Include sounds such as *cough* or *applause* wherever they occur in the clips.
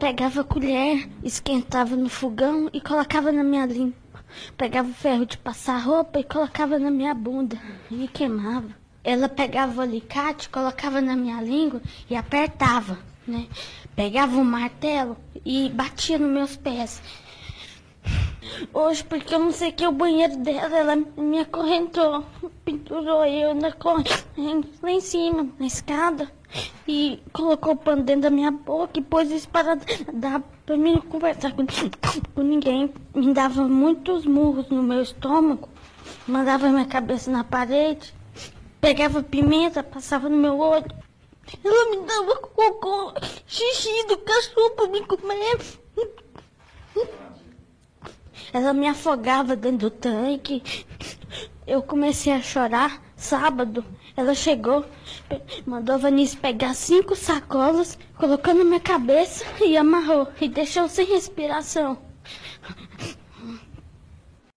pegava a colher, esquentava no fogão e colocava na minha língua. Pegava o ferro de passar roupa e colocava na minha bunda e queimava. Ela pegava o alicate, colocava na minha língua e apertava, né? Pegava um martelo e batia nos meus pés. Hoje, porque eu não sei que é o banheiro dela, ela me acorrentou, pendurou eu na corrente, lá em cima, na escada, e colocou o pano dentro da minha boca e pôs isso para dar para mim não conversar com, com ninguém. Me dava muitos murros no meu estômago, mandava minha cabeça na parede, pegava pimenta, passava no meu olho. Ela me dava cocô, xixi do cachorro para me comer. Ela me afogava dentro do tanque. Eu comecei a chorar. Sábado, ela chegou, mandou a Vanice pegar cinco sacolas, colocou na minha cabeça e amarrou e deixou sem respiração.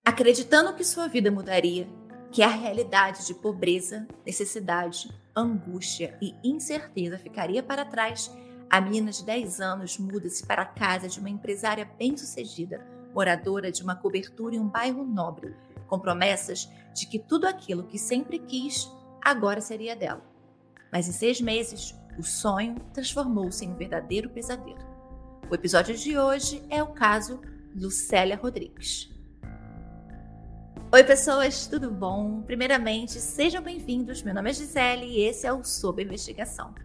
Acreditando que sua vida mudaria, que a realidade de pobreza, necessidade, angústia e incerteza ficaria para trás, a menina de 10 anos muda-se para a casa de uma empresária bem-sucedida moradora de uma cobertura em um bairro nobre, com promessas de que tudo aquilo que sempre quis agora seria dela. Mas em seis meses, o sonho transformou-se em um verdadeiro pesadelo. O episódio de hoje é o caso Lucélia Rodrigues. Oi, pessoas, tudo bom? Primeiramente, sejam bem-vindos. Meu nome é Gisele e esse é o Sob Investigação.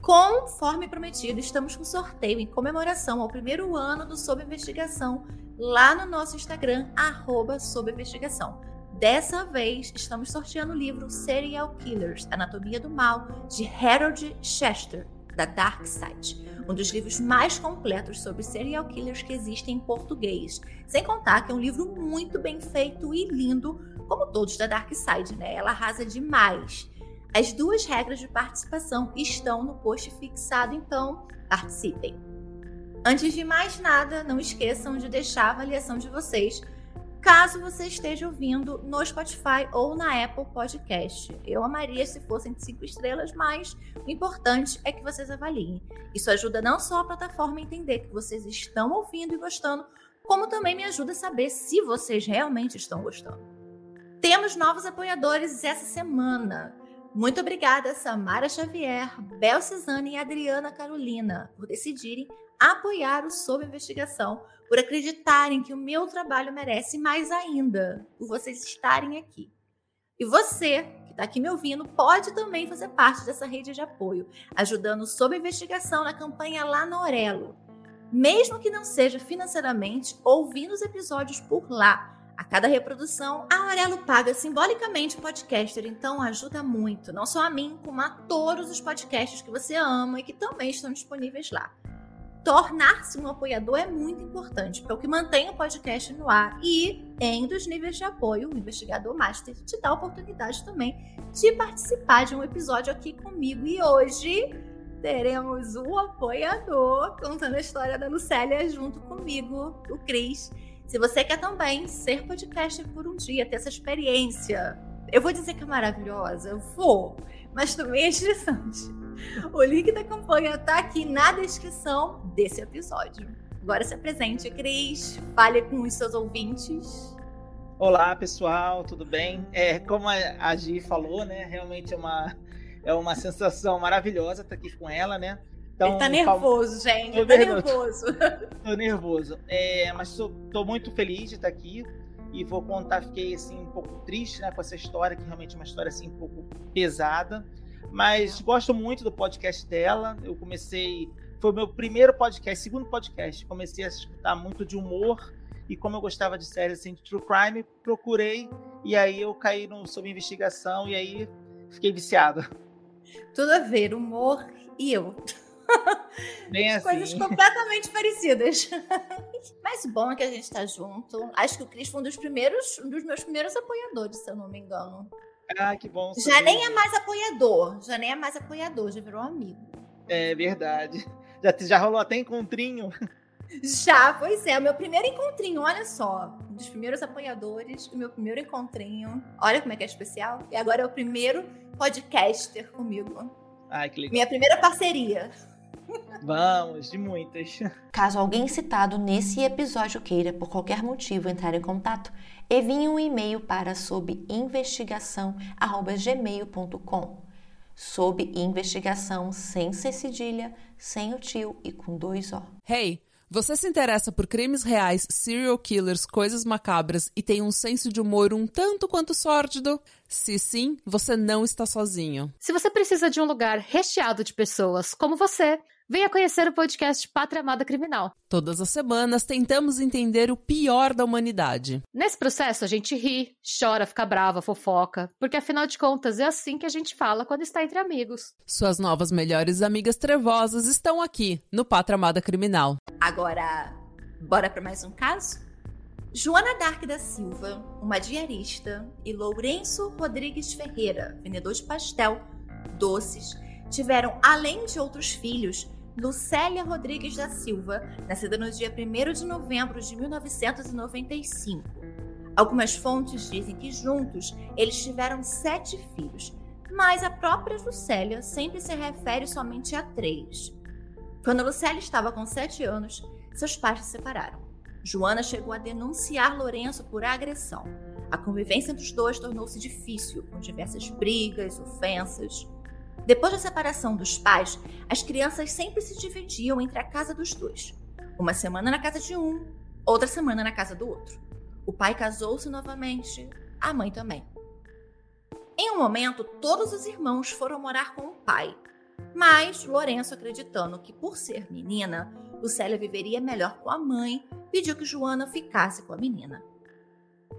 Conforme prometido, estamos com sorteio em comemoração ao primeiro ano do Sob Investigação lá no nosso Instagram, arroba sob investigação. Dessa vez, estamos sorteando o livro Serial Killers, Anatomia do Mal, de Harold Chester, da Dark Side. Um dos livros mais completos sobre serial killers que existem em português. Sem contar que é um livro muito bem feito e lindo, como todos da Dark Side, né? Ela arrasa demais. As duas regras de participação estão no post fixado, então participem. Antes de mais nada, não esqueçam de deixar a avaliação de vocês, caso você esteja ouvindo no Spotify ou na Apple Podcast. Eu amaria se fossem cinco estrelas, mas o importante é que vocês avaliem. Isso ajuda não só a plataforma a entender que vocês estão ouvindo e gostando, como também me ajuda a saber se vocês realmente estão gostando. Temos novos apoiadores essa semana. Muito obrigada, Samara Xavier, Bel Cisane e Adriana Carolina, por decidirem apoiar o Sob Investigação, por acreditarem que o meu trabalho merece mais ainda, por vocês estarem aqui. E você, que está aqui me ouvindo, pode também fazer parte dessa rede de apoio, ajudando Sob Investigação na campanha lá na Aurelo. Mesmo que não seja financeiramente, ouvindo os episódios por lá, a cada reprodução, a Aurelo paga simbolicamente o podcaster, então ajuda muito, não só a mim, como a todos os podcasts que você ama e que também estão disponíveis lá tornar-se um apoiador é muito importante, porque é o que mantém o podcast no ar. E em dos níveis de apoio, o investigador master te dá a oportunidade também de participar de um episódio aqui comigo. E hoje teremos um apoiador contando a história da Lucélia junto comigo, o Cris. Se você quer também ser podcaster por um dia, ter essa experiência, eu vou dizer que é maravilhosa, eu vou, mas também é estressante. O link da campanha tá aqui na descrição desse episódio. Agora se apresente, Cris. Fale com os seus ouvintes. Olá, pessoal, tudo bem? É, como a Gi falou, né? Realmente é uma, é uma sensação maravilhosa estar aqui com ela, né? Então, Ele tá nervoso, fal... gente. Tô tá nervoso. *laughs* tô nervoso. É, mas tô, tô, muito feliz de estar aqui e vou contar, fiquei assim um pouco triste, né, com essa história, que realmente é uma história assim um pouco pesada. Mas gosto muito do podcast dela. Eu comecei. Foi o meu primeiro podcast, segundo podcast. Comecei a escutar muito de humor. E como eu gostava de séries assim, de true crime, procurei. E aí eu caí no, sob investigação. E aí fiquei viciado. Tudo a ver, humor e eu. *laughs* Bem assim. Coisas completamente parecidas. *laughs* Mas bom é que a gente está junto. Acho que o Cris foi um dos primeiros, um dos meus primeiros apoiadores, se eu não me engano. Ah, que bom. Já nem é mais apoiador. Já nem é mais apoiador, já virou amigo. É verdade. Já, já rolou até encontrinho. Já, pois é. O meu primeiro encontrinho, olha só. Um dos primeiros apoiadores, o meu primeiro encontrinho. Olha como é que é especial. E agora é o primeiro podcaster comigo. Ai, que legal. Minha primeira parceria. Vamos, de muitas. Caso alguém citado nesse episódio queira, por qualquer motivo, entrar em contato, envie um e-mail para sobinvestigação@gmail.com. Sob investigação sem ser cedilha, sem o tio e com dois O. Hey, você se interessa por crimes reais, serial killers, coisas macabras e tem um senso de humor um tanto quanto sórdido? Se sim, você não está sozinho. Se você precisa de um lugar recheado de pessoas como você, venha conhecer o podcast Pátria Amada Criminal. Todas as semanas tentamos entender o pior da humanidade. Nesse processo a gente ri, chora, fica brava, fofoca, porque afinal de contas é assim que a gente fala quando está entre amigos. Suas novas melhores amigas trevosas estão aqui no Pátria Amada Criminal. Agora, bora para mais um caso? Joana Dark da Silva, uma diarista, e Lourenço Rodrigues Ferreira, vendedor de pastel, doces, tiveram, além de outros filhos, Lucélia Rodrigues da Silva, nascida no dia 1 de novembro de 1995. Algumas fontes dizem que juntos eles tiveram sete filhos, mas a própria Lucélia sempre se refere somente a três. Quando Lucélia estava com sete anos, seus pais se separaram. Joana chegou a denunciar Lourenço por agressão. A convivência entre os dois tornou-se difícil, com diversas brigas, ofensas. Depois da separação dos pais, as crianças sempre se dividiam entre a casa dos dois. Uma semana na casa de um, outra semana na casa do outro. O pai casou-se novamente, a mãe também. Em um momento, todos os irmãos foram morar com o pai. Mas Lourenço, acreditando que por ser menina, Lucélia viveria melhor com a mãe, pediu que Joana ficasse com a menina.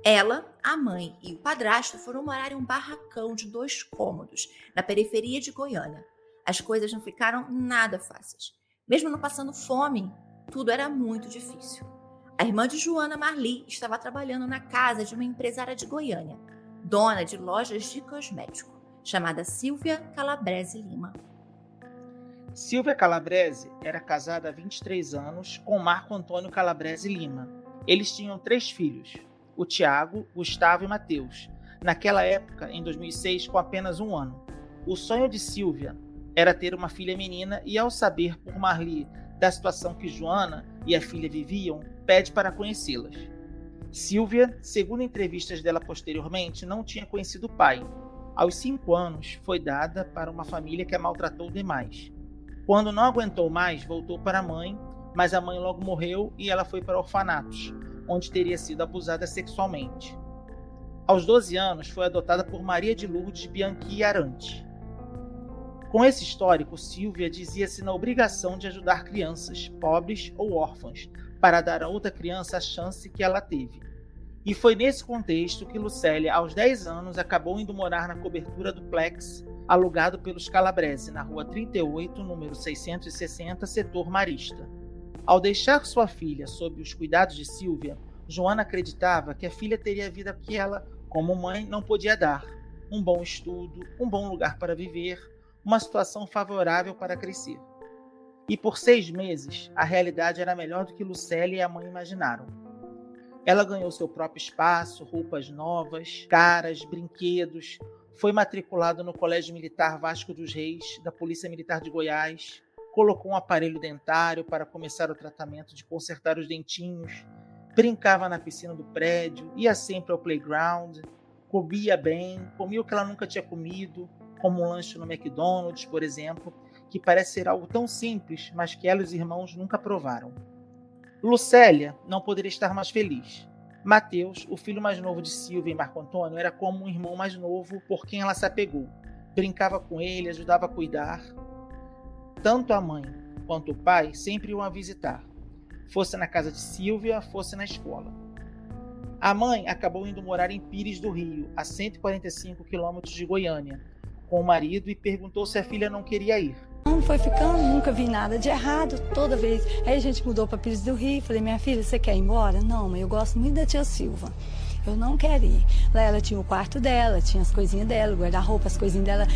Ela, a mãe e o padrasto foram morar em um barracão de dois cômodos, na periferia de Goiânia. As coisas não ficaram nada fáceis. Mesmo não passando fome, tudo era muito difícil. A irmã de Joana, Marli, estava trabalhando na casa de uma empresária de Goiânia, dona de lojas de cosmético, chamada Silvia Calabrese Lima. Silvia Calabrese era casada há 23 anos com Marco Antônio Calabrese Lima. Eles tinham três filhos, o Tiago, Gustavo e Mateus, naquela época, em 2006, com apenas um ano. O sonho de Silvia era ter uma filha menina e, ao saber por Marli da situação que Joana e a filha viviam, pede para conhecê-las. Silvia, segundo entrevistas dela posteriormente, não tinha conhecido o pai. Aos cinco anos, foi dada para uma família que a maltratou demais. Quando não aguentou mais, voltou para a mãe, mas a mãe logo morreu e ela foi para orfanatos, onde teria sido abusada sexualmente. Aos 12 anos, foi adotada por Maria de Lourdes Bianchi Arante. Com esse histórico, Silvia dizia-se na obrigação de ajudar crianças, pobres ou órfãs, para dar a outra criança a chance que ela teve. E foi nesse contexto que Lucélia, aos 10 anos, acabou indo morar na cobertura do Plex, alugado pelos Calabrese, na rua 38, número 660, setor Marista. Ao deixar sua filha sob os cuidados de Silvia, Joana acreditava que a filha teria a vida que ela, como mãe, não podia dar: um bom estudo, um bom lugar para viver, uma situação favorável para crescer. E por seis meses, a realidade era melhor do que Lucélia e a mãe imaginaram. Ela ganhou seu próprio espaço, roupas novas, caras, brinquedos, foi matriculada no Colégio Militar Vasco dos Reis, da Polícia Militar de Goiás, colocou um aparelho dentário para começar o tratamento de consertar os dentinhos, brincava na piscina do prédio, ia sempre ao playground, comia bem, comia o que ela nunca tinha comido, como um lanche no McDonald's, por exemplo, que parece ser algo tão simples, mas que ela e os irmãos nunca provaram. Lucélia não poderia estar mais feliz. Mateus, o filho mais novo de Silvia e Marco Antônio, era como um irmão mais novo por quem ela se apegou. Brincava com ele, ajudava a cuidar, tanto a mãe quanto o pai sempre iam a visitar, fosse na casa de Silvia, fosse na escola. A mãe acabou indo morar em Pires do Rio, a 145 quilômetros de Goiânia, com o marido e perguntou se a filha não queria ir. Não foi ficando, nunca vi nada de errado, toda vez. Aí a gente mudou para Pires do Rio, falei, minha filha, você quer ir embora? Não, mas eu gosto muito da tia Silva. Eu não quero ir. Lá ela tinha o quarto dela, tinha as coisinhas dela, o guarda-roupa, as coisinhas dela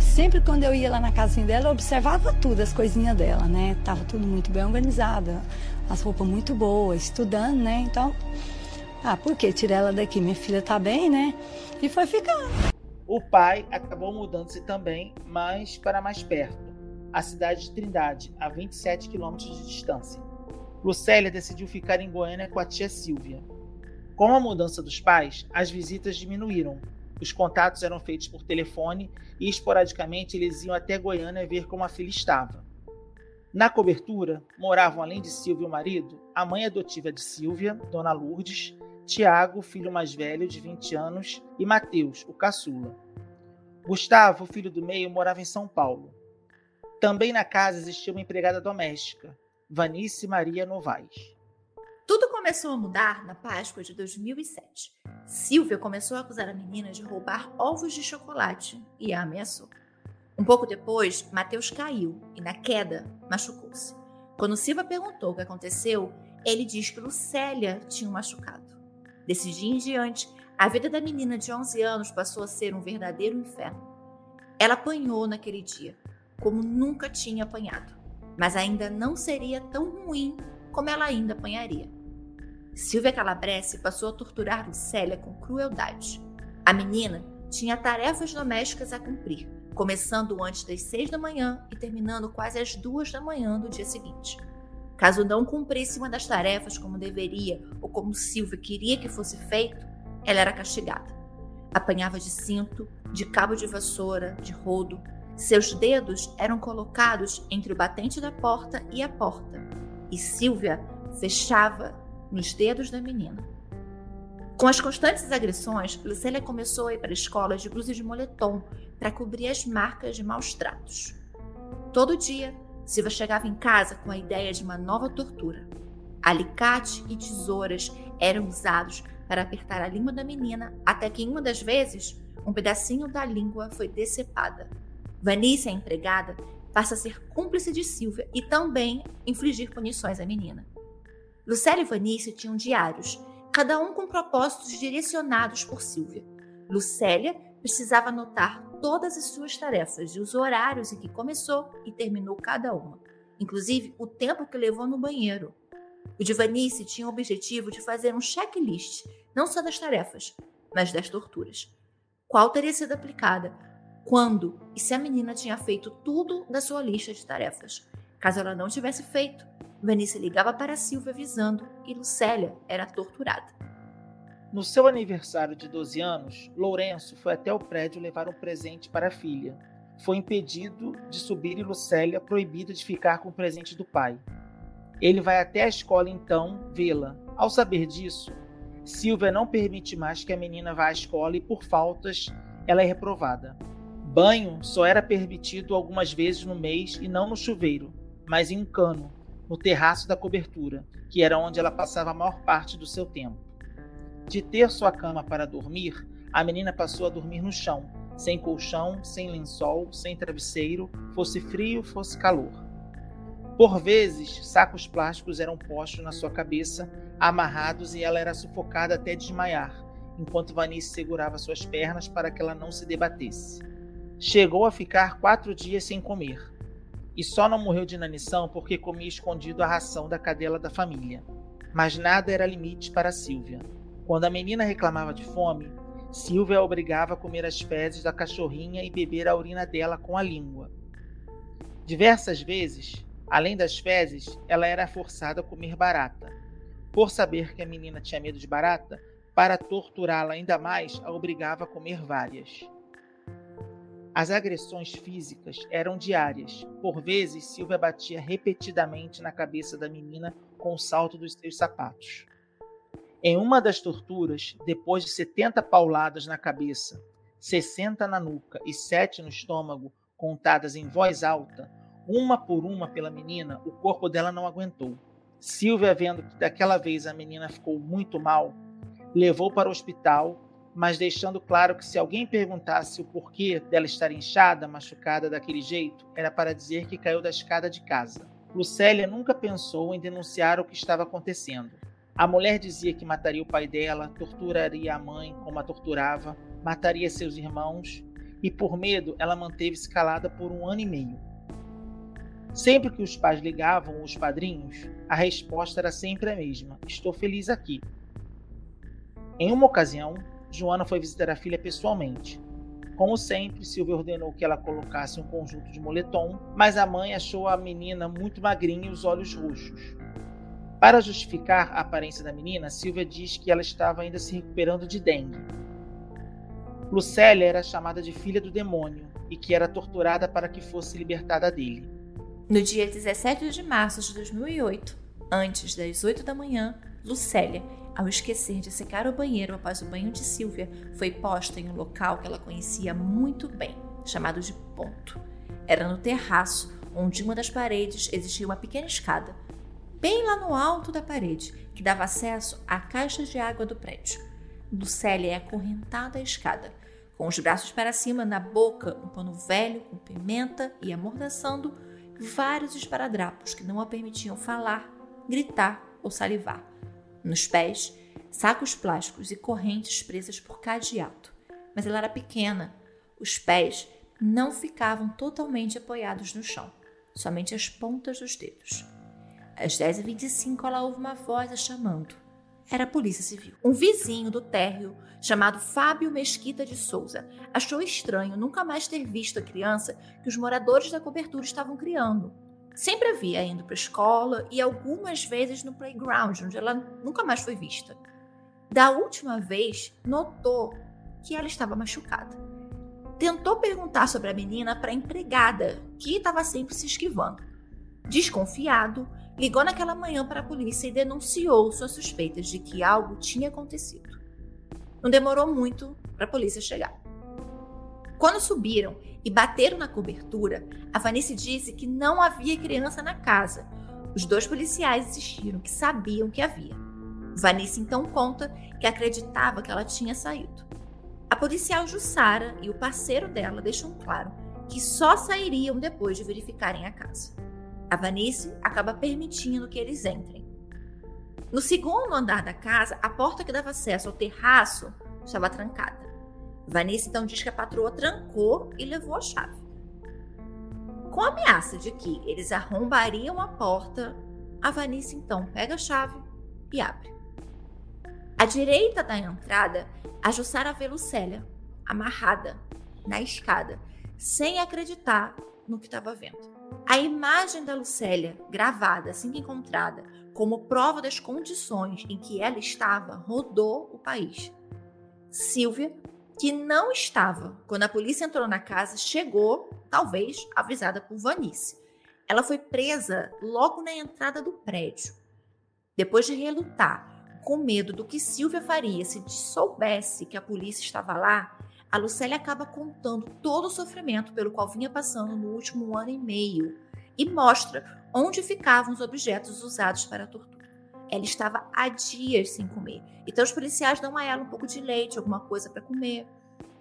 sempre quando eu ia lá na casinha dela, eu observava tudo, as coisinhas dela, né? Tava tudo muito bem organizado, as roupas muito boas, estudando, né? Então, ah, por que tirar ela daqui? Minha filha tá bem, né? E foi ficando. O pai acabou mudando-se também, mas para mais perto. à cidade de Trindade, a 27 quilômetros de distância. Lucélia decidiu ficar em Goiânia com a tia Silvia. Com a mudança dos pais, as visitas diminuíram. Os contatos eram feitos por telefone e esporadicamente eles iam até Goiânia ver como a filha estava. Na cobertura moravam, além de Silvia e o marido, a mãe adotiva de Silvia, Dona Lourdes, Tiago, filho mais velho, de 20 anos, e Mateus, o caçula. Gustavo, filho do meio, morava em São Paulo. Também na casa existia uma empregada doméstica, Vanice Maria Novaes. Tudo começou a mudar na Páscoa de 2007. Silvia começou a acusar a menina de roubar ovos de chocolate e a ameaçou. Um pouco depois, Mateus caiu e, na queda, machucou-se. Quando Silvia perguntou o que aconteceu, ele diz que Lucélia tinha machucado. Desse dia em diante, a vida da menina de 11 anos passou a ser um verdadeiro inferno. Ela apanhou naquele dia, como nunca tinha apanhado, mas ainda não seria tão ruim como ela ainda apanharia. Silvia Calabrese passou a torturar Lucélia com crueldade. A menina tinha tarefas domésticas a cumprir, começando antes das seis da manhã e terminando quase às duas da manhã do dia seguinte. Caso não cumprisse uma das tarefas como deveria ou como Silvia queria que fosse feito, ela era castigada. Apanhava de cinto, de cabo de vassoura, de rodo. Seus dedos eram colocados entre o batente da porta e a porta, e Silvia fechava nos dedos da menina. Com as constantes agressões, Lucélia começou a ir para a escola de blusa de moletom para cobrir as marcas de maus tratos. Todo dia, Silva chegava em casa com a ideia de uma nova tortura. Alicate e tesouras eram usados para apertar a língua da menina, até que em uma das vezes, um pedacinho da língua foi decepada. Vanice, a empregada, passa a ser cúmplice de Silvia e também infligir punições à menina. Lucélia e Vanice tinham diários, cada um com propósitos direcionados por Silvia. Lucélia precisava anotar todas as suas tarefas e os horários em que começou e terminou cada uma, inclusive o tempo que levou no banheiro. O de Vanice tinha o objetivo de fazer um checklist, não só das tarefas, mas das torturas. Qual teria sido aplicada, quando e se a menina tinha feito tudo da sua lista de tarefas. Caso ela não tivesse feito, Vanice ligava para Silvia avisando e Lucélia era torturada. No seu aniversário de 12 anos, Lourenço foi até o prédio levar um presente para a filha. Foi impedido de subir e Lucélia proibida de ficar com o presente do pai. Ele vai até a escola então vê-la. Ao saber disso, Silvia não permite mais que a menina vá à escola e, por faltas, ela é reprovada. Banho só era permitido algumas vezes no mês e não no chuveiro, mas em um cano, no terraço da cobertura, que era onde ela passava a maior parte do seu tempo. De ter sua cama para dormir, a menina passou a dormir no chão, sem colchão, sem lençol, sem travesseiro, fosse frio, fosse calor. Por vezes, sacos plásticos eram postos na sua cabeça, amarrados, e ela era sufocada até desmaiar, enquanto Vanice segurava suas pernas para que ela não se debatesse. Chegou a ficar quatro dias sem comer, e só não morreu de inanição porque comia escondido a ração da cadela da família. Mas nada era limite para Silvia. Quando a menina reclamava de fome, Silvia a obrigava a comer as fezes da cachorrinha e beber a urina dela com a língua. Diversas vezes, além das fezes, ela era forçada a comer barata. Por saber que a menina tinha medo de barata, para torturá-la ainda mais, a obrigava a comer várias. As agressões físicas eram diárias. Por vezes, Silvia batia repetidamente na cabeça da menina com o salto dos seus sapatos. Em uma das torturas, depois de 70 pauladas na cabeça, 60 na nuca e 7 no estômago, contadas em voz alta, uma por uma pela menina, o corpo dela não aguentou. Silvia, vendo que daquela vez a menina ficou muito mal, levou para o hospital, mas deixando claro que se alguém perguntasse o porquê dela estar inchada, machucada daquele jeito, era para dizer que caiu da escada de casa. Lucélia nunca pensou em denunciar o que estava acontecendo. A mulher dizia que mataria o pai dela, torturaria a mãe como a torturava, mataria seus irmãos, e por medo ela manteve-se calada por um ano e meio. Sempre que os pais ligavam os padrinhos, a resposta era sempre a mesma: Estou feliz aqui. Em uma ocasião, Joana foi visitar a filha pessoalmente. Como sempre, Silvia ordenou que ela colocasse um conjunto de moletom, mas a mãe achou a menina muito magrinha e os olhos roxos. Para justificar a aparência da menina, Silvia diz que ela estava ainda se recuperando de dengue. Lucélia era chamada de filha do demônio e que era torturada para que fosse libertada dele. No dia 17 de março de 2008, antes das 8 da manhã, Lucélia, ao esquecer de secar o banheiro após o banho de Silvia, foi posta em um local que ela conhecia muito bem, chamado de ponto. Era no terraço, onde uma das paredes existia uma pequena escada, bem lá no alto da parede, que dava acesso à caixa de água do prédio. Lucélia é acorrentada à escada, com os braços para cima, na boca um pano velho com pimenta e amordaçando vários esparadrapos que não a permitiam falar, gritar ou salivar. Nos pés, sacos plásticos e correntes presas por cadeado. Mas ela era pequena. Os pés não ficavam totalmente apoiados no chão, somente as pontas dos dedos. Às 10h25, ela ouve uma voz a chamando. Era a Polícia Civil. Um vizinho do térreo, chamado Fábio Mesquita de Souza, achou estranho nunca mais ter visto a criança que os moradores da cobertura estavam criando. Sempre havia indo para a escola e algumas vezes no playground, onde ela nunca mais foi vista. Da última vez, notou que ela estava machucada. Tentou perguntar sobre a menina para a empregada, que estava sempre se esquivando. Desconfiado, ligou naquela manhã para a polícia e denunciou suas suspeitas de que algo tinha acontecido. Não demorou muito para a polícia chegar. Quando subiram e bateram na cobertura, a Vanice disse que não havia criança na casa. Os dois policiais insistiram que sabiam que havia. Vanice então conta que acreditava que ela tinha saído. A policial Jussara e o parceiro dela deixam claro que só sairiam depois de verificarem a casa. A Vanice acaba permitindo que eles entrem. No segundo andar da casa, a porta que dava acesso ao terraço estava trancada. Vanice então diz que a patroa trancou e levou a chave. Com a ameaça de que eles arrombariam a porta, a Vanice então pega a chave e abre. À direita da entrada, a Jussara vê Lucélia amarrada na escada, sem acreditar no que estava vendo. A imagem da Lucélia, gravada assim que encontrada, como prova das condições em que ela estava, rodou o país. Silvia, que não estava quando a polícia entrou na casa, chegou, talvez avisada por Vanice. Ela foi presa logo na entrada do prédio. Depois de relutar, com medo do que Silvia faria se soubesse que a polícia estava lá, a Lucélia acaba contando todo o sofrimento pelo qual vinha passando no último ano e meio e mostra onde ficavam os objetos usados para a tortura. Ela estava há dias sem comer, então os policiais dão a ela um pouco de leite, alguma coisa para comer.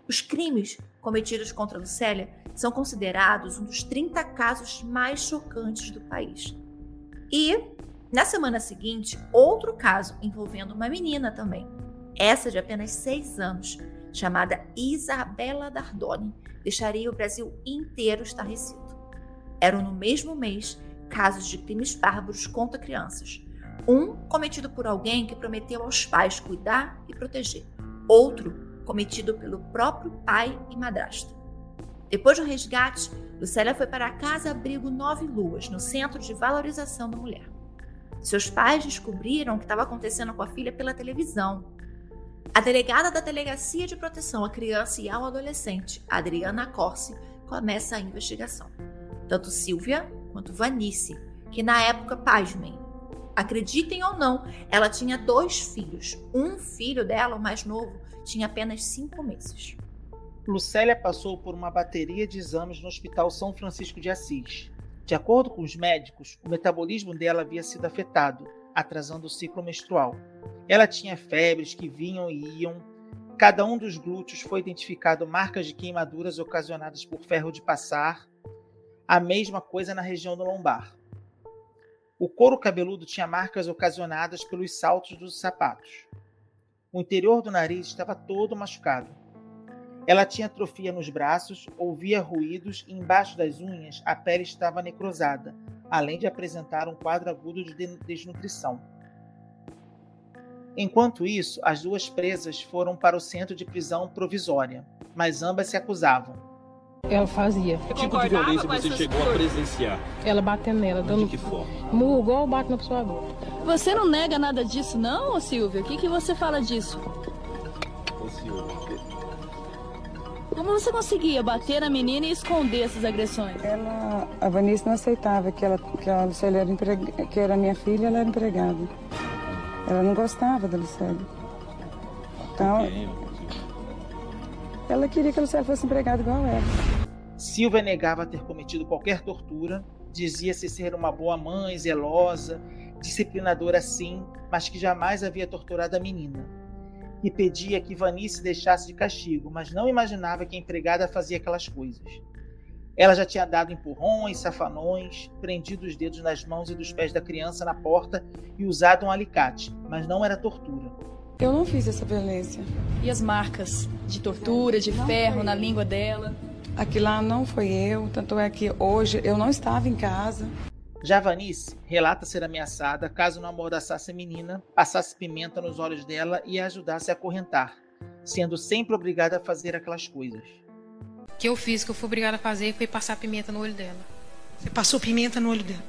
Os crimes cometidos contra Lucélia são considerados um dos 30 casos mais chocantes do país. E, na semana seguinte, outro caso envolvendo uma menina também, essa de apenas 6 anos, chamada Isabela Dardoni, deixaria o Brasil inteiro estarrecido. Eram no mesmo mês casos de crimes bárbaros contra crianças. Um cometido por alguém que prometeu aos pais cuidar e proteger. Outro cometido pelo próprio pai e madrasta. Depois do resgate, Lucélia foi para a Casa Abrigo Nove Luas, no Centro de Valorização da Mulher. Seus pais descobriram o que estava acontecendo com a filha pela televisão a delegada da Delegacia de Proteção à Criança e ao Adolescente, Adriana Corsi, começa a investigação. Tanto Silvia quanto Vanice, que na época, pasmem, acreditem ou não, ela tinha dois filhos. Um filho dela, o mais novo, tinha apenas cinco meses. Lucélia passou por uma bateria de exames no Hospital São Francisco de Assis. De acordo com os médicos, o metabolismo dela havia sido afetado, atrasando o ciclo menstrual. Ela tinha febres que vinham e iam. Cada um dos glúteos foi identificado marcas de queimaduras ocasionadas por ferro de passar. A mesma coisa na região do lombar. O couro cabeludo tinha marcas ocasionadas pelos saltos dos sapatos. O interior do nariz estava todo machucado. Ela tinha atrofia nos braços, ouvia ruídos e embaixo das unhas a pele estava necrosada, além de apresentar um quadro agudo de desnutrição. Enquanto isso, as duas presas foram para o centro de prisão provisória. mas ambas se acusavam. Ela fazia. Que tipo de violência você chegou a presenciar? Ela batendo nela, dando. De que forma? Murro igual bate na pessoa agora. Você não nega nada disso, não, Silvia? O que, que você fala disso? Ô, Silvia, Como você conseguia bater na menina e esconder essas agressões? Ela, a Vanessa não aceitava que, ela, que a Lucélia era, empreg... que era minha filha ela era empregada. Ela não gostava da Lucélia. Então, ela queria que a Lucélia fosse empregada igual ela. Silvia negava ter cometido qualquer tortura, dizia-se ser uma boa mãe, zelosa, disciplinadora sim, mas que jamais havia torturado a menina. E pedia que Vanice deixasse de castigo, mas não imaginava que a empregada fazia aquelas coisas. Ela já tinha dado empurrões, safanões, prendido os dedos nas mãos e dos pés da criança na porta e usado um alicate, mas não era tortura. Eu não fiz essa violência. E as marcas de tortura, de ferro na língua dela? Aquilo lá não foi eu, tanto é que hoje eu não estava em casa. Já Vanice relata ser ameaçada caso não amordaçasse a menina, passasse pimenta nos olhos dela e a ajudasse a acorrentar, sendo sempre obrigada a fazer aquelas coisas. O que eu fiz, que eu fui obrigada a fazer, foi passar pimenta no olho dela. Você passou pimenta no olho dela?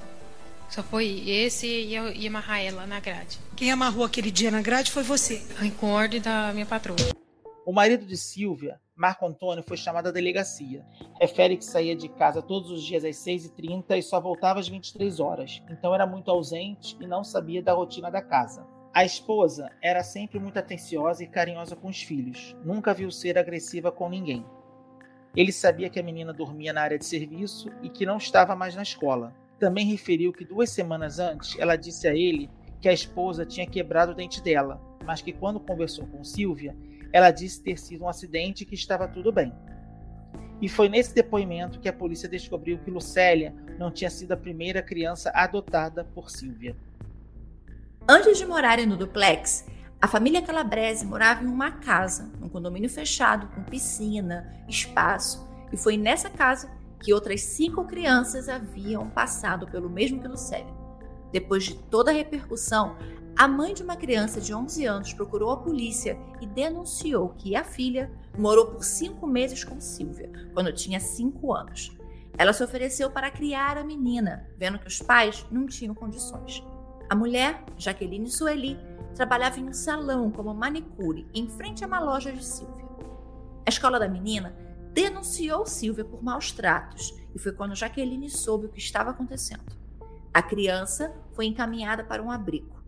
Só foi esse e, e amarrar ela na grade. Quem amarrou aquele dia na grade foi você. Com ordem da minha patroa. O marido de Silvia, Marco Antônio, foi chamado à delegacia. Refere que saía de casa todos os dias às 6h30 e só voltava às 23 horas. Então era muito ausente e não sabia da rotina da casa. A esposa era sempre muito atenciosa e carinhosa com os filhos. Nunca viu ser agressiva com ninguém. Ele sabia que a menina dormia na área de serviço e que não estava mais na escola. Também referiu que duas semanas antes ela disse a ele que a esposa tinha quebrado o dente dela, mas que quando conversou com Silvia, ela disse ter sido um acidente e que estava tudo bem. E foi nesse depoimento que a polícia descobriu que Lucélia não tinha sido a primeira criança adotada por Silvia. Antes de morarem no duplex, a família Calabrese morava em uma casa, num condomínio fechado, com piscina, espaço, e foi nessa casa que outras cinco crianças haviam passado pelo mesmo que Lucélia. Depois de toda a repercussão, a mãe de uma criança de 11 anos procurou a polícia e denunciou que a filha morou por cinco meses com Silvia, quando tinha cinco anos. Ela se ofereceu para criar a menina, vendo que os pais não tinham condições. A mulher, Jaqueline Sueli, trabalhava em um salão como manicure, em frente a uma loja de Silvia. A escola da menina denunciou Silvia por maus tratos e foi quando Jaqueline soube o que estava acontecendo. A criança foi encaminhada para um abrigo.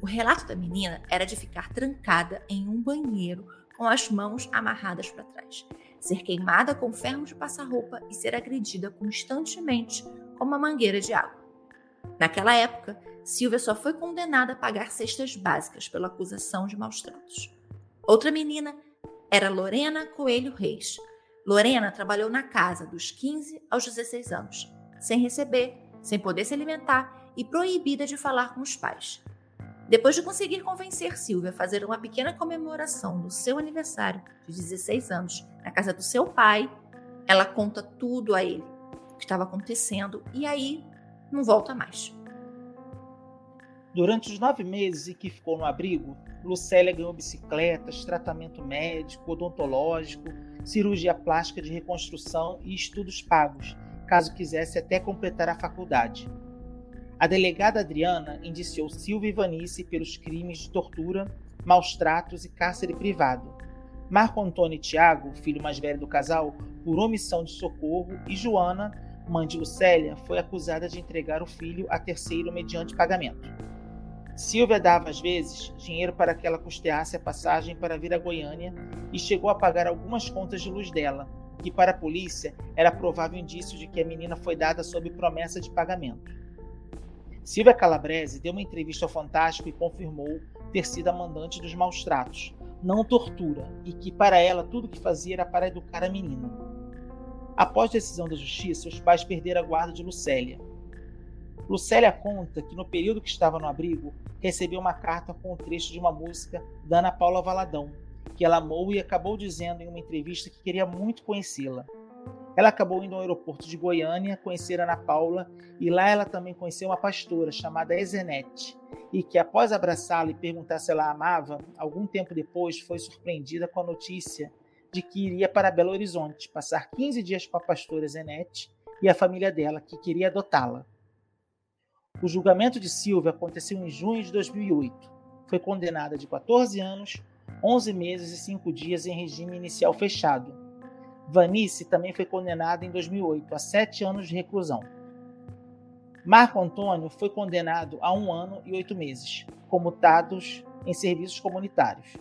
O relato da menina era de ficar trancada em um banheiro com as mãos amarradas para trás, ser queimada com ferro de passar roupa e ser agredida constantemente com uma mangueira de água. Naquela época, Silvia só foi condenada a pagar cestas básicas pela acusação de maus tratos. Outra menina era Lorena Coelho Reis, Lorena trabalhou na casa dos 15 aos 16 anos, sem receber, sem poder se alimentar e proibida de falar com os pais. Depois de conseguir convencer Silvia a fazer uma pequena comemoração do seu aniversário de 16 anos na casa do seu pai, ela conta tudo a ele, o que estava acontecendo, e aí não volta mais. Durante os nove meses em que ficou no abrigo, Lucélia ganhou bicicletas, tratamento médico, odontológico, cirurgia plástica de reconstrução e estudos pagos, caso quisesse até completar a faculdade. A delegada Adriana indiciou Silvia e Vanice pelos crimes de tortura, maus tratos e cárcere privado. Marco Antônio e Tiago, filho mais velho do casal, por omissão de socorro, e Joana, mãe de Lucélia, foi acusada de entregar o filho a terceiro mediante pagamento. Silvia dava às vezes dinheiro para que ela custeasse a passagem para vir a Goiânia e chegou a pagar algumas contas de luz dela, que para a polícia era provável indício de que a menina foi dada sob promessa de pagamento. Silvia Calabrese deu uma entrevista ao Fantástico e confirmou ter sido a mandante dos maus tratos, não tortura, e que para ela tudo que fazia era para educar a menina. Após decisão da justiça, os pais perderam a guarda de Lucélia. Lucélia conta que no período que estava no abrigo, recebeu uma carta com um trecho de uma música da Ana Paula Valadão, que ela amou e acabou dizendo em uma entrevista que queria muito conhecê-la. Ela acabou indo ao aeroporto de Goiânia conhecer Ana Paula e lá ela também conheceu uma pastora chamada Ezenete e que após abraçá-la e perguntar se ela a amava, algum tempo depois foi surpreendida com a notícia de que iria para Belo Horizonte passar 15 dias com a pastora Zenete e a família dela, que queria adotá-la. O julgamento de Silvia aconteceu em junho de 2008. Foi condenada de 14 anos, 11 meses e 5 dias em regime inicial fechado. Vanice também foi condenada em 2008 a 7 anos de reclusão. Marco Antônio foi condenado a um ano e oito meses, comutados em serviços comunitários.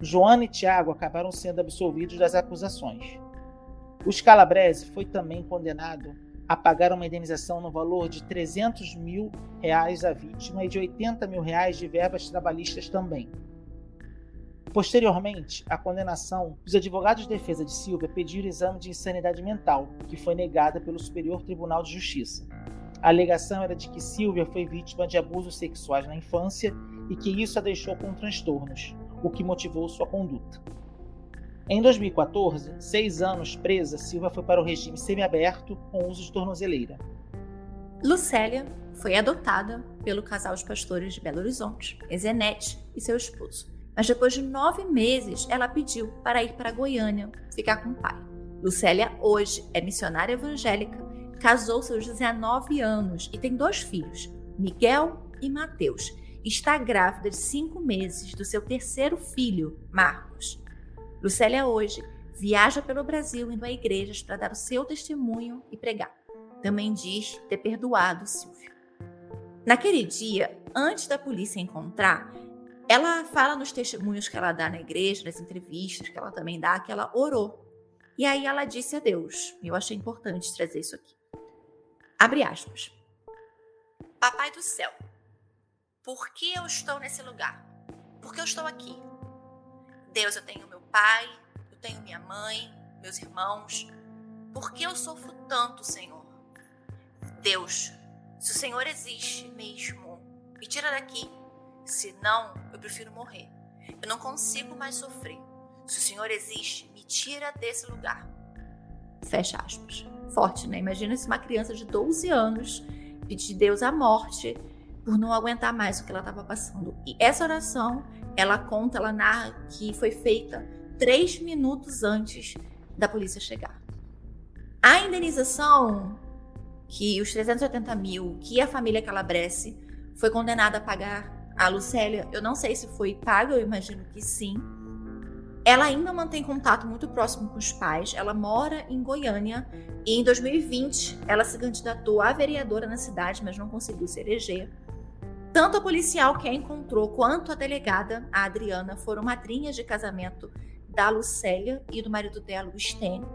Joana e Tiago acabaram sendo absolvidos das acusações. O Scalabrese foi também condenado a pagar uma indenização no valor de 300 mil reais à vítima e de 80 mil reais de verbas trabalhistas também. Posteriormente à condenação, os advogados de defesa de Silva pediram exame de insanidade mental, que foi negada pelo Superior Tribunal de Justiça. A alegação era de que Silvia foi vítima de abusos sexuais na infância e que isso a deixou com transtornos, o que motivou sua conduta. Em 2014, seis anos presa, Silva foi para o regime semiaberto com uso de tornozeleira. Lucélia foi adotada pelo casal de pastores de Belo Horizonte, Ezenete e seu esposo. Mas depois de nove meses, ela pediu para ir para Goiânia ficar com o pai. Lucélia hoje é missionária evangélica, casou-se aos 19 anos e tem dois filhos, Miguel e Mateus. Está grávida de cinco meses do seu terceiro filho, Marcos. Lucélia hoje viaja pelo Brasil indo a igrejas para dar o seu testemunho e pregar. Também diz ter perdoado Silvio. Naquele dia, antes da polícia encontrar, ela fala nos testemunhos que ela dá na igreja, nas entrevistas que ela também dá, que ela orou. E aí ela disse a Deus. Eu achei importante trazer isso aqui. Abre aspas. Papai do céu, por que eu estou nesse lugar? Por que eu estou aqui? Deus, eu tenho meu pai, eu tenho minha mãe, meus irmãos. Por que eu sofro tanto, Senhor? Deus, se o Senhor existe mesmo, me tira daqui se não, eu prefiro morrer. Eu não consigo mais sofrer. Se o Senhor existe, me tira desse lugar. Fecha aspas. Forte, né? Imagina se uma criança de 12 anos pedir Deus a morte por não aguentar mais o que ela estava passando. E essa oração, ela conta, ela narra que foi feita três minutos antes da polícia chegar. A indenização que os 380 mil que a família Calabrese foi condenada a pagar a Lucélia, eu não sei se foi paga, eu imagino que sim. Ela ainda mantém contato muito próximo com os pais. Ela mora em Goiânia e em 2020 ela se candidatou a vereadora na cidade, mas não conseguiu se eleger. Tanto a policial que a encontrou quanto a delegada, a Adriana, foram madrinhas de casamento da Lucélia e do marido dela, o Stênio.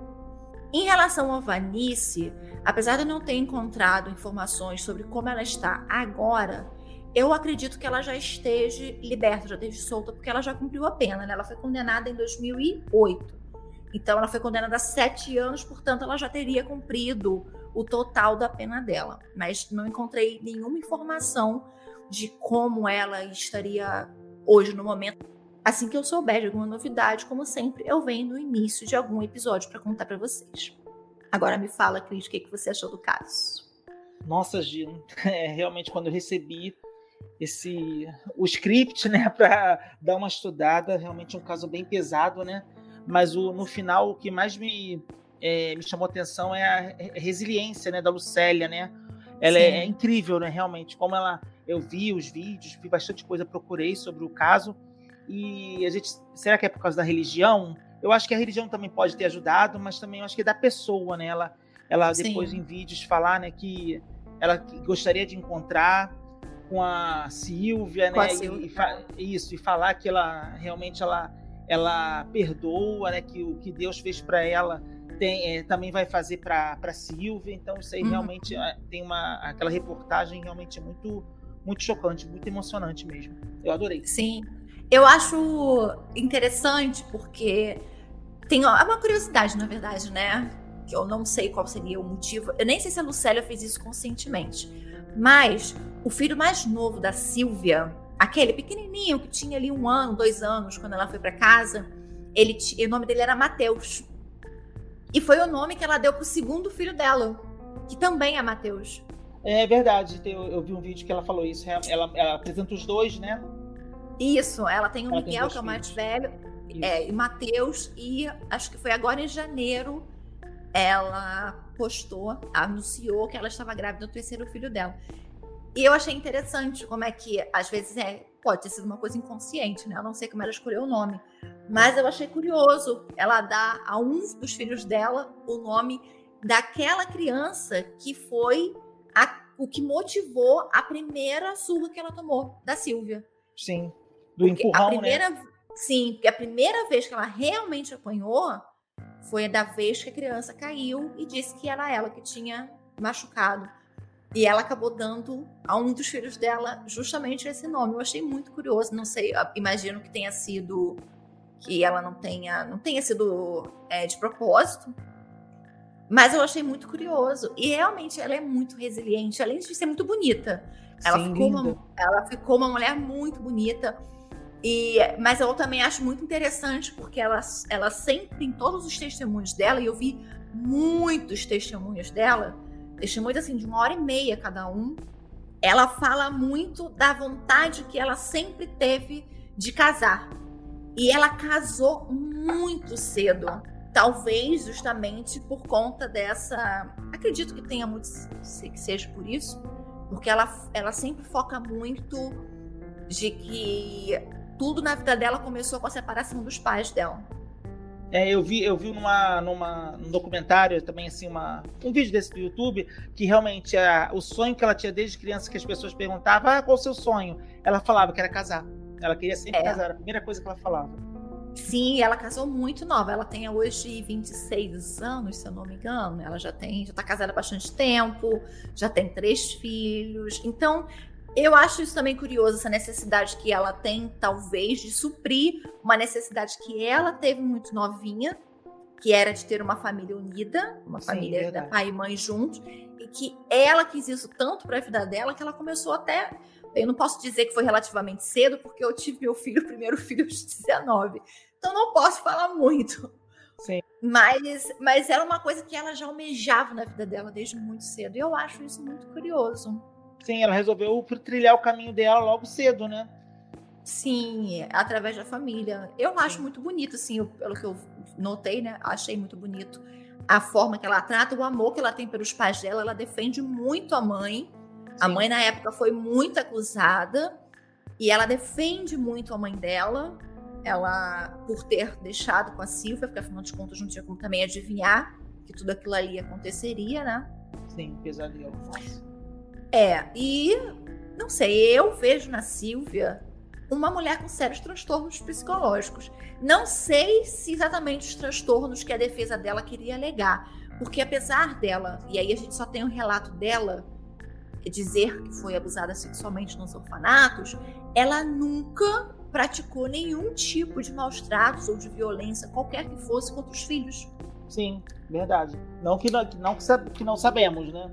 Em relação a Vanice, apesar de eu não ter encontrado informações sobre como ela está agora, eu acredito que ela já esteja liberta, já esteja solta, porque ela já cumpriu a pena, né? Ela foi condenada em 2008. Então, ela foi condenada a sete anos, portanto, ela já teria cumprido o total da pena dela. Mas não encontrei nenhuma informação de como ela estaria hoje no momento. Assim que eu souber de alguma novidade, como sempre, eu venho no início de algum episódio para contar para vocês. Agora me fala, Cris, o que, que você achou do caso? Nossa, Gino, *laughs* é, realmente quando eu recebi esse o script, né, *laughs* para dar uma estudada. Realmente é um caso bem pesado, né? Mas o, no final o que mais me, é, me chamou atenção é a resiliência, né, da Lucélia, né? Ela é, é, incrível, né? Realmente, como ela, eu vi os vídeos, vi bastante coisa, procurei sobre o caso e a gente, será que é por causa da religião? Eu acho que a religião também pode ter ajudado, mas também eu acho que é da pessoa, né? Ela, ela depois em vídeos falar, né, que ela gostaria de encontrar com a Silvia, com né? A Silvia. E, isso, e falar que ela realmente ela, ela perdoa, né? Que o que Deus fez para ela tem, é, também vai fazer para Silvia. Então, isso aí uhum. realmente é, tem uma. Aquela reportagem realmente é muito, muito chocante, muito emocionante mesmo. Eu adorei. Sim. Eu acho interessante porque tem é uma curiosidade, na verdade, né? Que eu não sei qual seria o motivo. Eu nem sei se a Lucélia fez isso conscientemente. Mas o filho mais novo da Silvia, aquele pequenininho que tinha ali um ano, dois anos, quando ela foi para casa, ele, o nome dele era Mateus. E foi o nome que ela deu pro segundo filho dela, que também é Mateus. É verdade, eu, eu, vi um vídeo que ela falou isso. Ela, ela, apresenta os dois, né? Isso, ela tem o ela Miguel, tem que é o mais velho, é, e Matheus, e acho que foi agora em janeiro, ela postou, anunciou que ela estava grávida do terceiro filho dela. E eu achei interessante como é que, às vezes, é, pode ter sido uma coisa inconsciente, né? Eu não sei como ela escolheu o nome. Mas eu achei curioso ela dar a um dos filhos dela o nome daquela criança que foi a, o que motivou a primeira surra que ela tomou, da Silvia. Sim. Do porque empurrão, a primeira, né? Sim, porque a primeira vez que ela realmente apanhou foi da vez que a criança caiu e disse que era ela que tinha machucado. E ela acabou dando a um dos filhos dela justamente esse nome. Eu achei muito curioso. Não sei, imagino que tenha sido que ela não tenha, não tenha sido é, de propósito. Mas eu achei muito curioso. E realmente ela é muito resiliente, além de ser muito bonita. Ela, Sim, ficou, uma, ela ficou uma mulher muito bonita. E, mas eu também acho muito interessante porque ela, ela sempre, em todos os testemunhos dela, e eu vi muitos testemunhos dela, testemunhos assim de uma hora e meia cada um, ela fala muito da vontade que ela sempre teve de casar. E ela casou muito cedo. Talvez justamente por conta dessa. Acredito que tenha muito que seja por isso, porque ela, ela sempre foca muito de que tudo na vida dela começou com a separação dos pais dela. É, eu vi, eu vi numa, numa, num documentário também, assim, uma, um vídeo desse do YouTube, que realmente a, o sonho que ela tinha desde criança, que as pessoas perguntavam, ah, qual o seu sonho? Ela falava que era casar. Ela queria sempre é. casar, era a primeira coisa que ela falava. Sim, ela casou muito nova. Ela tem hoje 26 anos, se eu não me engano. Ela já tem, já tá casada há bastante tempo, já tem três filhos. Então, eu acho isso também curioso, essa necessidade que ela tem, talvez, de suprir uma necessidade que ela teve muito novinha, que era de ter uma família unida, uma Sim, família verdade. pai e mãe juntos, e que ela quis isso tanto para a vida dela que ela começou até. Eu não posso dizer que foi relativamente cedo, porque eu tive meu filho, *laughs* primeiro filho, aos 19. Então não posso falar muito. Sim. Mas, mas era uma coisa que ela já almejava na vida dela desde muito cedo. E eu acho isso muito curioso. Sim, ela resolveu trilhar o caminho dela logo cedo, né? Sim, através da família. Eu acho muito bonito, assim, pelo que eu notei, né? Achei muito bonito a forma que ela trata, o amor que ela tem pelos pais dela. Ela defende muito a mãe. Sim. A mãe, na época, foi muito acusada. E ela defende muito a mãe dela. Ela, por ter deixado com a Silvia, porque afinal de contas não tinha como também adivinhar que tudo aquilo ali aconteceria, né? Sim, pesadelo. Nossa. É, e não sei, eu vejo na Silvia uma mulher com sérios transtornos psicológicos. Não sei se exatamente os transtornos que a defesa dela queria alegar, porque apesar dela, e aí a gente só tem um relato dela dizer que foi abusada sexualmente nos orfanatos, ela nunca praticou nenhum tipo de maus tratos ou de violência, qualquer que fosse, contra os filhos. Sim, verdade. Não que não, que não, que não sabemos, né?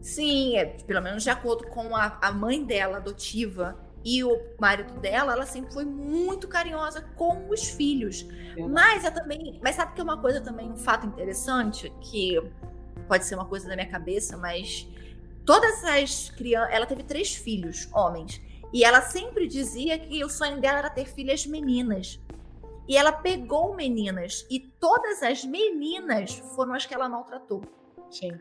Sim, é, pelo menos de acordo com a, a mãe dela adotiva e o marido dela, ela sempre foi muito carinhosa com os filhos. Mas é também, mas sabe que é uma coisa também, um fato interessante que pode ser uma coisa da minha cabeça, mas todas as crianças, ela teve três filhos, homens, e ela sempre dizia que o sonho dela era ter filhas meninas. E ela pegou meninas e todas as meninas foram as que ela maltratou. Sim.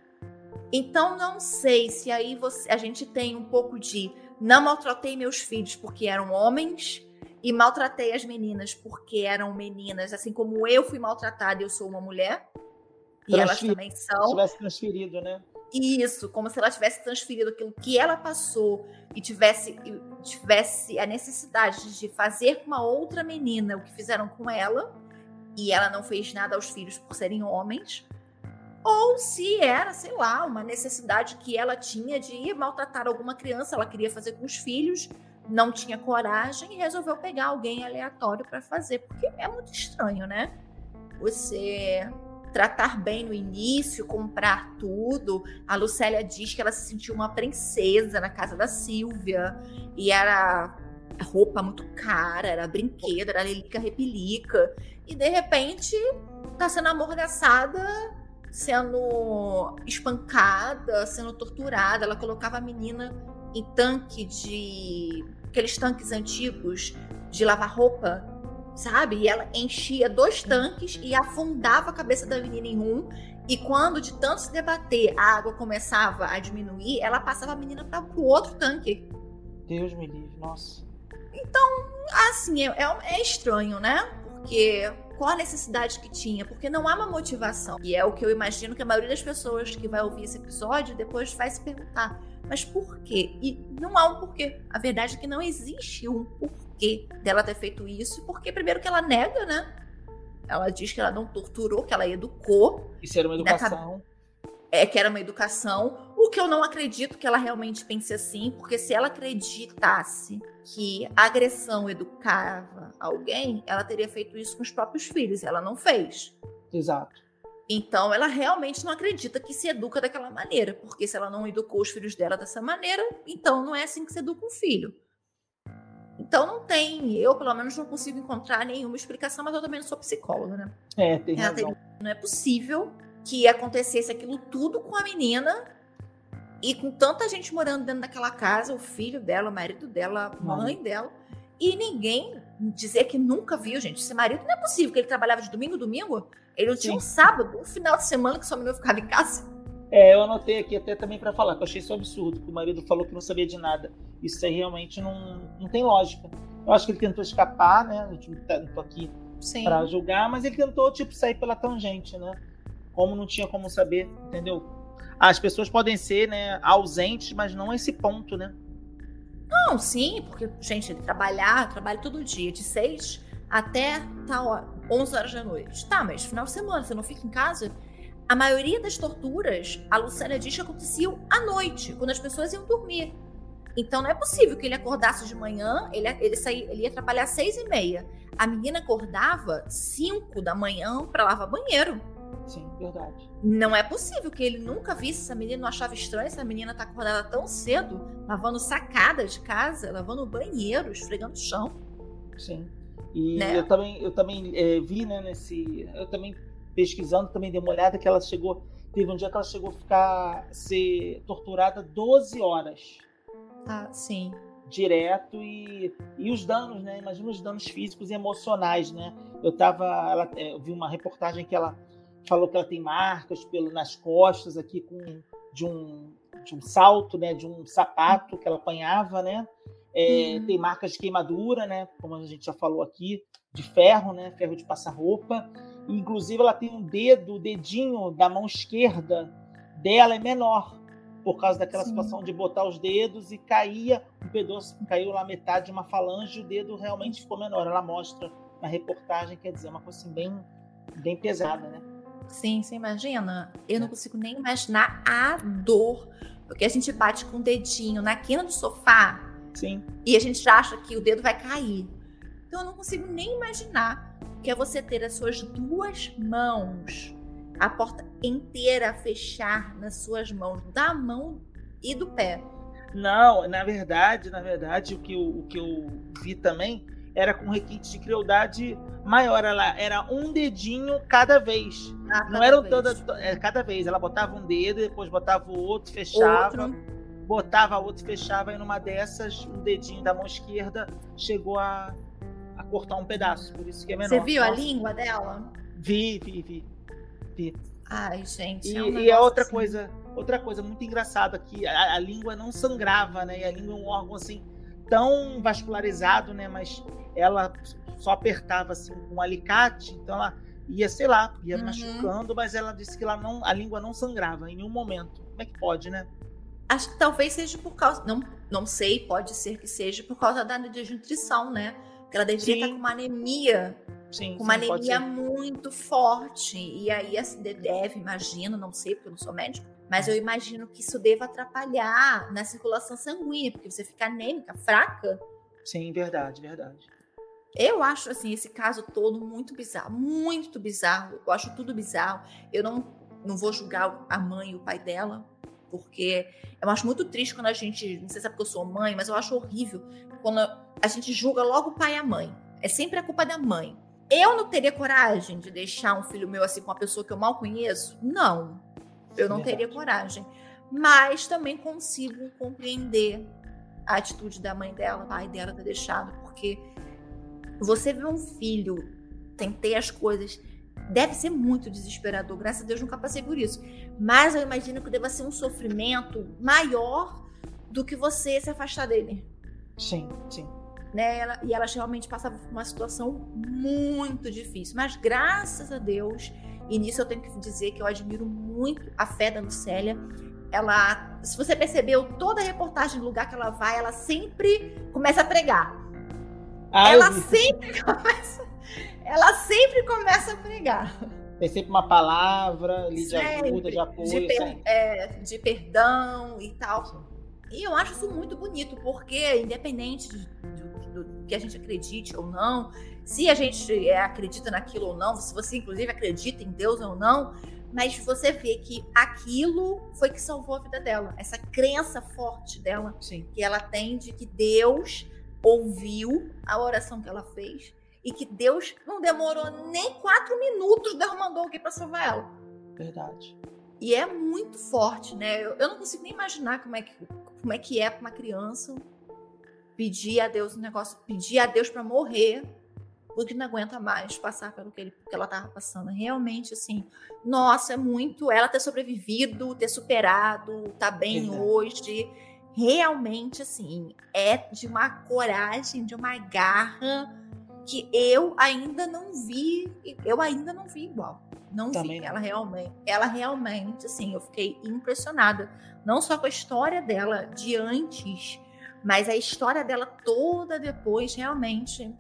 Então não sei se aí você, a gente tem um pouco de não maltratei meus filhos porque eram homens e maltratei as meninas porque eram meninas, assim como eu fui maltratada, eu sou uma mulher. E elas também são. Se tivesse transferido, né? Isso, como se ela tivesse transferido aquilo que ela passou e tivesse, tivesse a necessidade de fazer com uma outra menina o que fizeram com ela, e ela não fez nada aos filhos por serem homens ou se era, sei lá, uma necessidade que ela tinha de ir maltratar alguma criança, ela queria fazer com os filhos, não tinha coragem e resolveu pegar alguém aleatório para fazer, porque é muito estranho, né? Você tratar bem no início, comprar tudo. A Lucélia diz que ela se sentiu uma princesa na casa da Silvia e era roupa muito cara, era brinquedo, era lelica repelica. E de repente tá sendo amordaçada sendo espancada, sendo torturada. Ela colocava a menina em tanque de. aqueles tanques antigos de lavar roupa, sabe? E ela enchia dois tanques e afundava a cabeça da menina em um. E quando de tanto se debater a água começava a diminuir, ela passava a menina para o outro tanque. Deus me livre, nossa. Então, assim, é, é, é estranho, né? Porque qual a necessidade que tinha? Porque não há uma motivação. E é o que eu imagino que a maioria das pessoas que vai ouvir esse episódio depois vai se perguntar: mas por quê? E não há um porquê. A verdade é que não existe um porquê dela ter feito isso, porque primeiro que ela nega, né? Ela diz que ela não torturou, que ela educou. Isso era uma educação. É que era uma educação. O que eu não acredito que ela realmente pense assim, porque se ela acreditasse que a agressão educava alguém, ela teria feito isso com os próprios filhos. Ela não fez. Exato. Então, ela realmente não acredita que se educa daquela maneira, porque se ela não educou os filhos dela dessa maneira, então não é assim que se educa um filho. Então não tem, eu pelo menos não consigo encontrar nenhuma explicação, mas eu também não sou psicóloga, né? É, tem razão. Não é possível que acontecesse aquilo tudo com a menina e com tanta gente morando dentro daquela casa, o filho dela, o marido dela, a mãe dela, e ninguém dizer que nunca viu, gente. Esse marido não é possível que ele trabalhava de domingo a domingo. Ele não tinha um sábado, um final de semana que sua menina ficava em casa. É, eu anotei aqui até também pra falar, que eu achei isso absurdo, que o marido falou que não sabia de nada. Isso aí realmente não, não tem lógica. Eu acho que ele tentou escapar, né? Gente não tá- tô aqui pra julgar, mas ele tentou, tipo, sair pela tangente, né? Como não tinha como saber, entendeu? As pessoas podem ser, né, ausentes, mas não a esse ponto, né? Não, sim, porque, gente, trabalhar, trabalha todo dia, de 6 até tal hora, 11 horas da noite. Tá, mas final de semana, você não fica em casa? A maioria das torturas, a Luciana diz que aconteciam à noite, quando as pessoas iam dormir. Então não é possível que ele acordasse de manhã, ele, ele, saía, ele ia trabalhar às seis e meia. A menina acordava 5 da manhã para lavar banheiro. Sim, verdade. Não é possível que ele nunca visse essa menina, não achava estranho essa menina tá acordada tão cedo, lavando sacadas de casa, lavando o banheiro, esfregando o chão. Sim. E Né? eu também, eu também é, vi, né, nesse. Eu também pesquisando, também dei uma olhada que ela chegou. Teve um dia que ela chegou a ficar ser torturada 12 horas Ah, sim. direto e, e os danos, né? Imagina os danos físicos e emocionais, né? Eu tava. Ela, é, eu vi uma reportagem que ela falou que ela tem marcas pelo, nas costas aqui com de um, de um salto, né? De um sapato que ela apanhava, né? É, Uhum. Tem marcas de queimadura, né? Como a gente já falou aqui, de ferro, né? Ferro de passar roupa. Inclusive, ela tem um dedo, o dedinho da mão esquerda dela é menor por causa daquela Sim. situação de botar os dedos e caía um pedaço, caiu lá metade de uma falange, e o dedo realmente ficou menor. Ela mostra na reportagem, quer dizer, uma coisa assim bem, bem pesada, né? Sim, você imagina? Eu não consigo nem imaginar a dor. Porque a gente bate com o dedinho na quina do sofá Sim, e a gente acha que o dedo vai cair. Então eu não consigo nem imaginar que é você ter as suas duas mãos, a porta inteira a fechar nas suas mãos, da mão e do pé. Não, na verdade, na verdade, o que eu, o que eu vi também era com requinte de crueldade maior. Ela era um dedinho cada vez. Ah, Não cada eram vez. todas, é, cada vez. Ela botava um dedo, depois botava o outro, fechava, Outro. botava outro, fechava, e numa dessas, um dedinho da mão esquerda chegou a, a cortar um pedaço. Por isso que é menor. Você viu a língua dela? Vi, vi, vi. vi. Ai, gente. E, é um e a negócio outra assim. coisa, outra coisa muito engraçada que a, a língua não sangrava, né? E a língua é um órgão assim tão vascularizado, né? Mas ela só apertava assim com um alicate, então ela ia, sei lá, ia Uhum. machucando, mas ela disse que ela não, a língua não sangrava em nenhum momento. Como é que pode, né? Acho que talvez seja por causa. Não, não sei, pode ser que seja por causa da desnutrição, né? Porque ela deveria Sim. estar com uma anemia, Sim, com uma sim, anemia muito forte. E aí assim, de- deve, imagino, não sei, porque eu não sou médico, mas eu imagino que isso deva atrapalhar na circulação sanguínea, porque você fica anêmica, fraca. Sim, verdade, verdade. Eu acho, assim, esse caso todo muito bizarro, muito bizarro. Eu acho tudo bizarro. Eu não, não vou julgar a mãe e o pai dela, porque eu acho muito triste quando a gente. Não sei se é porque eu sou mãe, mas eu acho horrível quando a gente julga logo o pai e a mãe. É sempre a culpa da mãe. Eu não teria coragem de deixar um filho meu assim com uma pessoa que eu mal conheço? Não. Eu não Verdade. teria coragem. Mas também consigo compreender a atitude da mãe dela, pai dela ter deixado, porque Você vê um filho, tentei as coisas, deve ser muito desesperador. Graças a Deus nunca passei por isso. Mas eu imagino que deva ser um sofrimento maior do que você se afastar dele. Sim, sim. Né? Ela, e elas realmente passavam por uma situação muito difícil. Mas graças a Deus, e nisso eu tenho que dizer que eu admiro muito a fé da Lucélia. Ela, se você percebeu, toda a reportagem do lugar que ela vai, ela sempre começa a pregar. Ah, ela sempre *laughs* começa, ela sempre começa a pregar. Tem sempre uma palavra ali de Sempre. ajuda, de apoio. de, per- é, de perdão e tal. E eu acho isso muito bonito, porque independente de- do, do que a gente acredite ou não, se a gente é, acredita naquilo ou não, se você inclusive acredita em Deus ou não, mas você vê que aquilo foi que salvou a vida dela, essa crença forte dela Sim. que ela tem de que Deus ouviu a oração que ela fez e que Deus não demorou nem quatro minutos, Deus mandou alguém para salvar ela. Verdade. E é muito forte, né? Eu, eu não consigo nem imaginar como é que, como é, que é para uma criança pedir a Deus um negócio, pedir a Deus para morrer, porque não aguenta mais passar pelo que, ele, que ela tava passando. Realmente, assim, nossa, é muito ela ter sobrevivido, ter superado, tá bem Verdade. hoje. Realmente, assim, é de uma coragem, de uma garra que eu ainda não vi, eu ainda não vi igual. Não Também vi. não. Ela realmente, ela realmente, assim, eu fiquei impressionada. Não só com a história dela de antes, mas a história dela toda depois, realmente.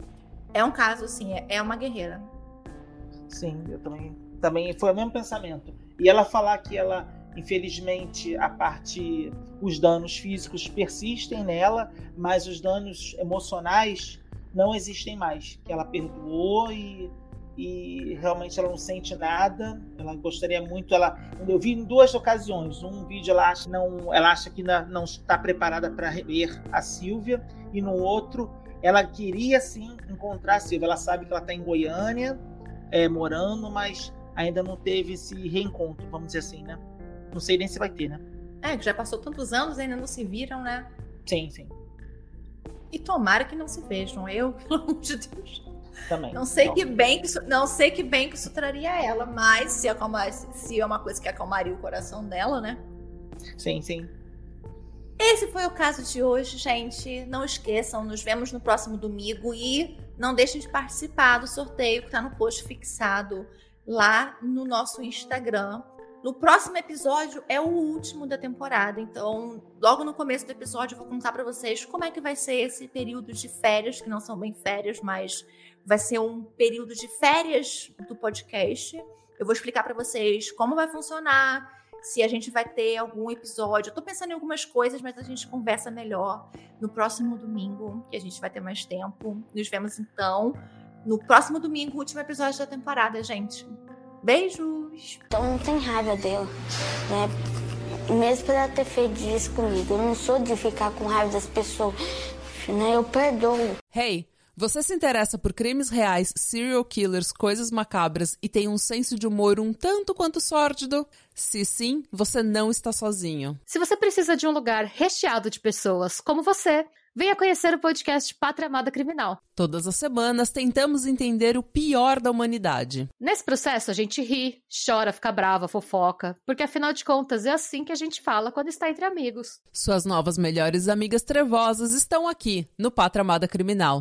É um caso, assim, é, uma guerreira. Sim, eu também, também foi o mesmo pensamento. E ela falar que ela, infelizmente, a parte, os danos físicos persistem nela, mas os danos emocionais não existem mais. Que ela perdoou e, e realmente ela não sente nada. Ela gostaria muito, ela, eu vi em duas ocasiões. Um vídeo ela acha não, ela acha que não está preparada para rever a Silvia e no outro ela queria sim encontrar a Silvia. Ela sabe que ela está em Goiânia é, morando, mas ainda não teve esse reencontro, vamos dizer assim, né? Não sei nem se vai ter, né? É, que já passou tantos anos ainda não se viram, né? Sim, sim. E tomara que não se vejam. Eu, *laughs* pelo amor de Deus. Também. Não sei que bem que isso, não sei que bem que isso traria ela, mas se, acalmar, se é uma coisa que acalmaria o coração dela, né? Sim, sim. Esse foi o caso de hoje, gente. Não esqueçam, nos vemos no próximo domingo e não deixem de participar do sorteio que está no post fixado lá no nosso Instagram. No próximo episódio é o último da temporada, então logo no começo do episódio eu vou contar para vocês como é que vai ser esse período de férias, que não são bem férias, mas vai ser um período de férias do podcast. Eu vou explicar para vocês como vai funcionar, se a gente vai ter algum episódio. Eu tô pensando em algumas coisas, mas a gente conversa melhor no próximo domingo, que a gente vai ter mais tempo. Nos vemos então no próximo domingo, último episódio da temporada, gente. Beijos! Então não tem raiva dela, né? Mesmo por ela ter feito isso comigo. Eu não sou de ficar com raiva das pessoas, né? Eu perdoo. Hey, você se interessa por crimes reais, serial killers, coisas macabras e tem um senso de humor um tanto quanto sórdido? Se sim, você não está sozinho. Se você precisa de um lugar recheado de pessoas como você, venha conhecer o podcast Pátria Amada Criminal. Todas as semanas tentamos entender o pior da humanidade. Nesse processo, a gente ri, chora, fica brava, fofoca, porque afinal de contas é assim que a gente fala quando está entre amigos. Suas novas melhores amigas trevosas estão aqui no Pátria Amada Criminal.